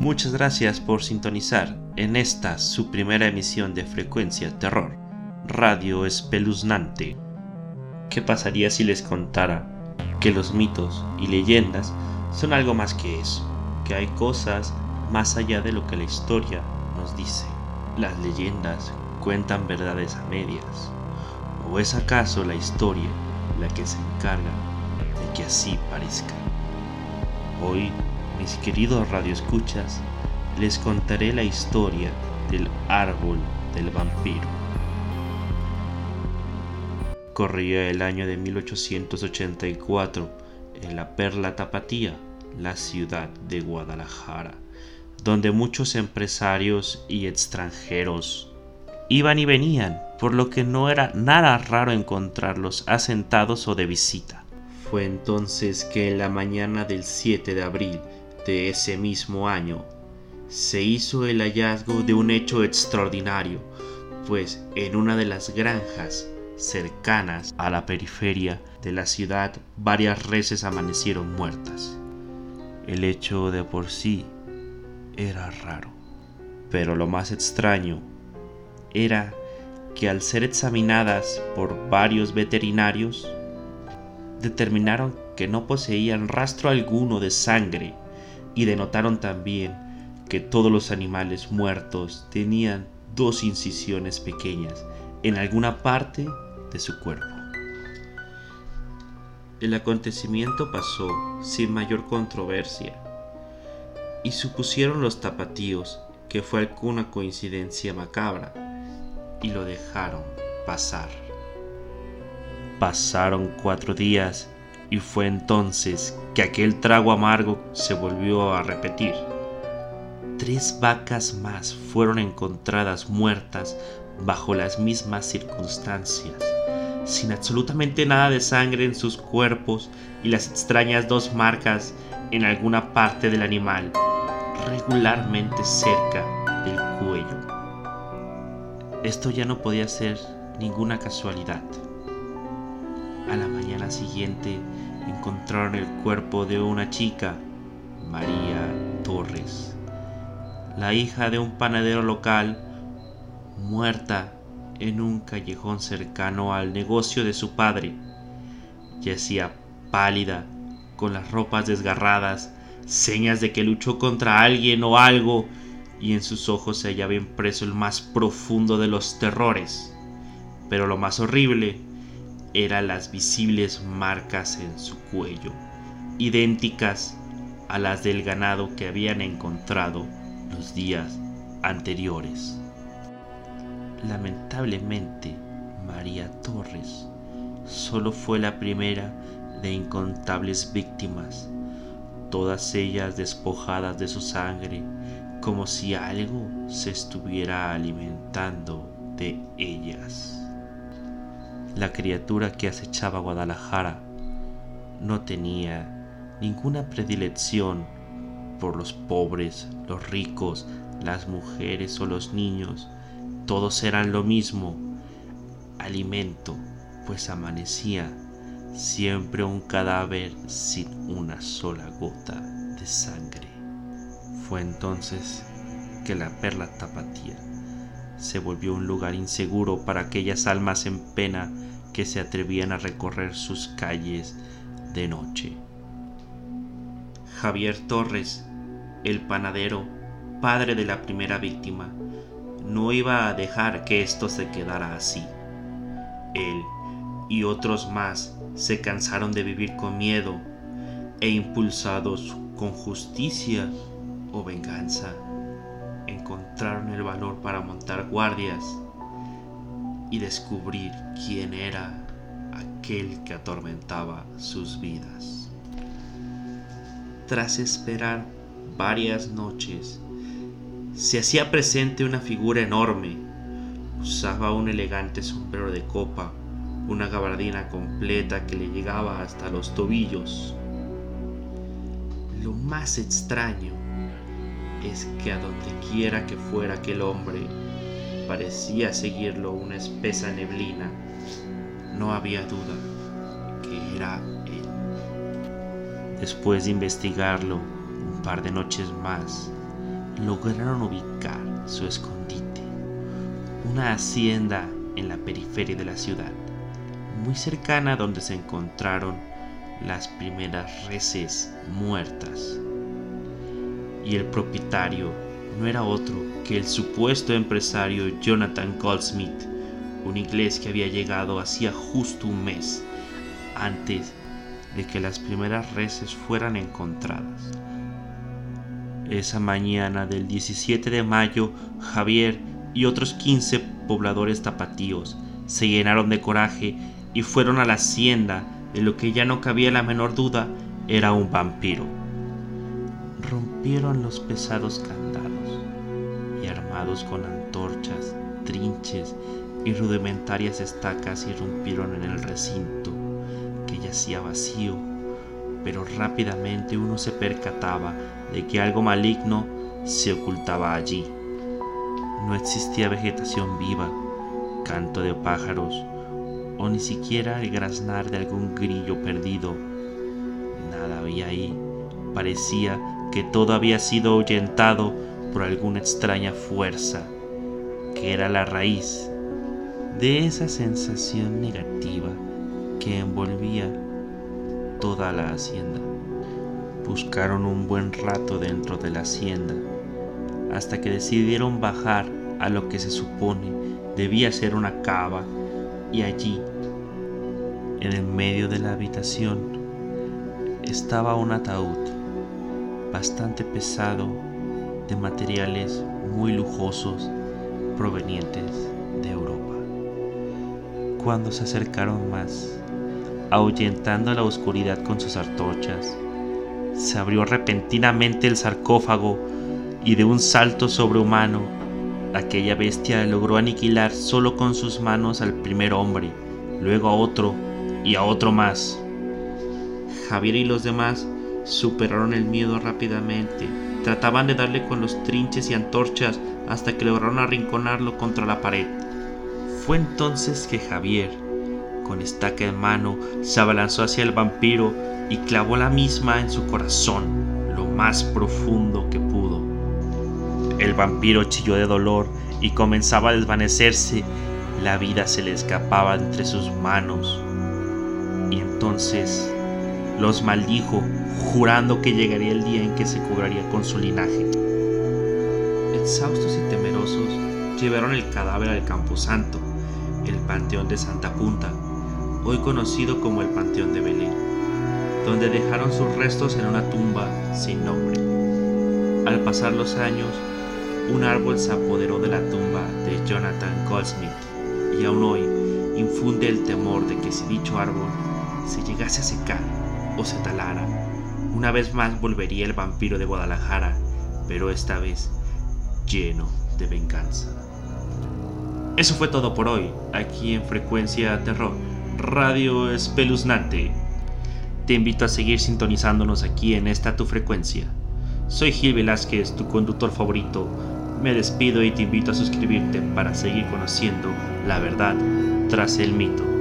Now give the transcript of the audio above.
Muchas gracias por sintonizar en esta su primera emisión de Frecuencia Terror, Radio Espeluznante. ¿Qué pasaría si les contara que los mitos y leyendas son algo más que eso? Que hay cosas más allá de lo que la historia nos dice. Las leyendas cuentan verdades a medias. ¿O es acaso la historia la que se encarga de que así parezca? Hoy mis queridos radioescuchas, les contaré la historia del árbol del vampiro. Corría el año de 1884 en la Perla Tapatía, la ciudad de Guadalajara, donde muchos empresarios y extranjeros iban y venían, por lo que no era nada raro encontrarlos asentados o de visita. Fue entonces que en la mañana del 7 de abril de ese mismo año, se hizo el hallazgo de un hecho extraordinario, pues en una de las granjas cercanas a la periferia de la ciudad varias reses amanecieron muertas. El hecho de por sí era raro, pero lo más extraño era que al ser examinadas por varios veterinarios, determinaron que no poseían rastro alguno de sangre y denotaron también que todos los animales muertos tenían dos incisiones pequeñas en alguna parte de su cuerpo. El acontecimiento pasó sin mayor controversia y supusieron los tapatíos que fue alguna coincidencia macabra y lo dejaron pasar. Pasaron cuatro días y fue entonces que aquel trago amargo se volvió a repetir. Tres vacas más fueron encontradas muertas bajo las mismas circunstancias, sin absolutamente nada de sangre en sus cuerpos y las extrañas dos marcas en alguna parte del animal, regularmente cerca del cuello. Esto ya no podía ser ninguna casualidad. A la mañana siguiente encontraron el cuerpo de una chica, María Torres, la hija de un panadero local, muerta en un callejón cercano al negocio de su padre. Yacía pálida, con las ropas desgarradas, señas de que luchó contra alguien o algo, y en sus ojos se hallaba impreso el más profundo de los terrores. Pero lo más horrible eran las visibles marcas en su cuello, idénticas a las del ganado que habían encontrado los días anteriores. Lamentablemente, María Torres solo fue la primera de incontables víctimas, todas ellas despojadas de su sangre, como si algo se estuviera alimentando de ellas. La criatura que acechaba Guadalajara no tenía ninguna predilección por los pobres, los ricos, las mujeres o los niños. Todos eran lo mismo, alimento, pues amanecía siempre un cadáver sin una sola gota de sangre. Fue entonces que la perla tapatía se volvió un lugar inseguro para aquellas almas en pena que se atrevían a recorrer sus calles de noche. Javier Torres, el panadero, padre de la primera víctima, no iba a dejar que esto se quedara así. Él y otros más se cansaron de vivir con miedo e impulsados con justicia o venganza, encontraron el valor para montar guardias y descubrir quién era aquel que atormentaba sus vidas. Tras esperar varias noches, se hacía presente una figura enorme. Usaba un elegante sombrero de copa, una gabardina completa que le llegaba hasta los tobillos. Lo más extraño es que a donde quiera que fuera aquel hombre, parecía seguirlo una espesa neblina. No había duda que era él. Después de investigarlo un par de noches más, lograron ubicar su escondite, una hacienda en la periferia de la ciudad, muy cercana donde se encontraron las primeras reses muertas. Y el propietario no era otro que el supuesto empresario Jonathan Goldsmith, un inglés que había llegado hacía justo un mes antes de que las primeras reses fueran encontradas. Esa mañana del 17 de mayo, Javier y otros 15 pobladores tapatíos se llenaron de coraje y fueron a la hacienda de lo que ya no cabía la menor duda era un vampiro. Rompieron los pesados candados y armados con antorchas, trinches y rudimentarias estacas irrumpieron en el recinto que yacía vacío, pero rápidamente uno se percataba de que algo maligno se ocultaba allí. No existía vegetación viva, canto de pájaros o ni siquiera el graznar de algún grillo perdido. Nada había ahí. Parecía que todo había sido ahuyentado por alguna extraña fuerza, que era la raíz de esa sensación negativa que envolvía toda la hacienda. Buscaron un buen rato dentro de la hacienda, hasta que decidieron bajar a lo que se supone debía ser una cava, y allí, en el medio de la habitación, estaba un ataúd bastante pesado de materiales muy lujosos provenientes de Europa. Cuando se acercaron más, ahuyentando la oscuridad con sus artochas, se abrió repentinamente el sarcófago y de un salto sobrehumano, aquella bestia logró aniquilar solo con sus manos al primer hombre, luego a otro y a otro más. Javier y los demás superaron el miedo rápidamente, trataban de darle con los trinches y antorchas hasta que lograron arrinconarlo contra la pared. Fue entonces que Javier, con estaca en mano, se abalanzó hacia el vampiro y clavó la misma en su corazón, lo más profundo que pudo. El vampiro chilló de dolor y comenzaba a desvanecerse, la vida se le escapaba entre sus manos. Y entonces los maldijo, jurando que llegaría el día en que se cobraría con su linaje. Exhaustos y temerosos, llevaron el cadáver al Camposanto, el Panteón de Santa Punta, hoy conocido como el Panteón de Belén, donde dejaron sus restos en una tumba sin nombre. Al pasar los años, un árbol se apoderó de la tumba de Jonathan Goldsmith y aún hoy infunde el temor de que si dicho árbol se llegase a secar o se talara, una vez más volvería el vampiro de Guadalajara, pero esta vez lleno de venganza. Eso fue todo por hoy, aquí en Frecuencia Terror, Radio Espeluznante. Te invito a seguir sintonizándonos aquí en esta tu frecuencia. Soy Gil Velázquez, tu conductor favorito. Me despido y te invito a suscribirte para seguir conociendo la verdad tras el mito.